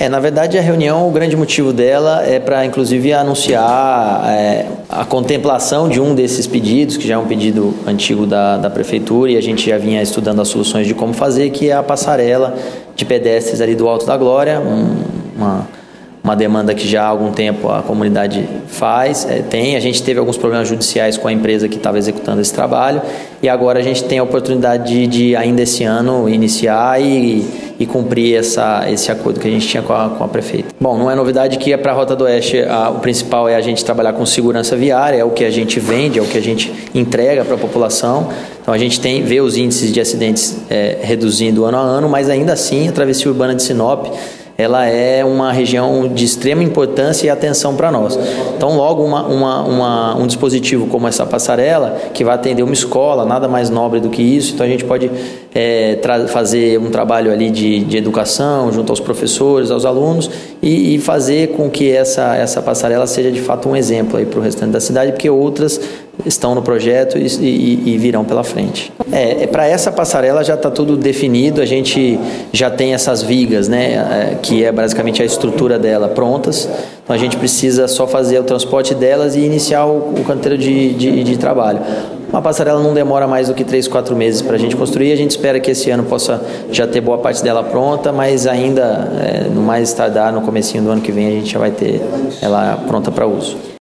É, na verdade a reunião, o grande motivo dela é para inclusive anunciar é, a contemplação de um desses pedidos, que já é um pedido antigo da, da prefeitura e a gente já vinha estudando as soluções de como fazer, que é a passarela de pedestres ali do Alto da Glória, um, uma uma demanda que já há algum tempo a comunidade faz, é, tem. A gente teve alguns problemas judiciais com a empresa que estava executando esse trabalho e agora a gente tem a oportunidade de, de ainda esse ano, iniciar e, e, cumprir essa, esse acordo que a gente tinha com a, com a prefeita. Bom, não é novidade que para a Rota do Oeste a, o principal é a gente trabalhar com segurança viária, é o que a gente vende, é o que a gente entrega para a população. Então a gente tem vê os índices de acidentes é, reduzindo ano a ano, mas ainda assim a travessia urbana de Sinop ela é uma região de extrema importância e atenção para nós. Então, logo uma, uma, uma, um dispositivo como essa passarela, que vai atender uma escola, nada mais nobre do que isso, então a gente pode é, fazer um trabalho ali de, de educação junto aos professores, aos alunos e, e fazer com que essa, essa passarela seja de fato um exemplo para o restante da cidade, porque outras estão no projeto e, e, e virão pela frente. É, é para essa passarela já está tudo definido, a gente já tem essas vigas, né, é, que é basicamente a estrutura dela prontas. Então a gente precisa só fazer o transporte delas e iniciar o, o canteiro de, de, de trabalho. Uma passarela não demora mais do que 3, 4 meses para a gente construir. A gente espera que esse ano possa já ter boa parte dela pronta, mas ainda, é, no mais tardar, no comecinho do ano que vem, a gente já vai ter ela pronta para uso.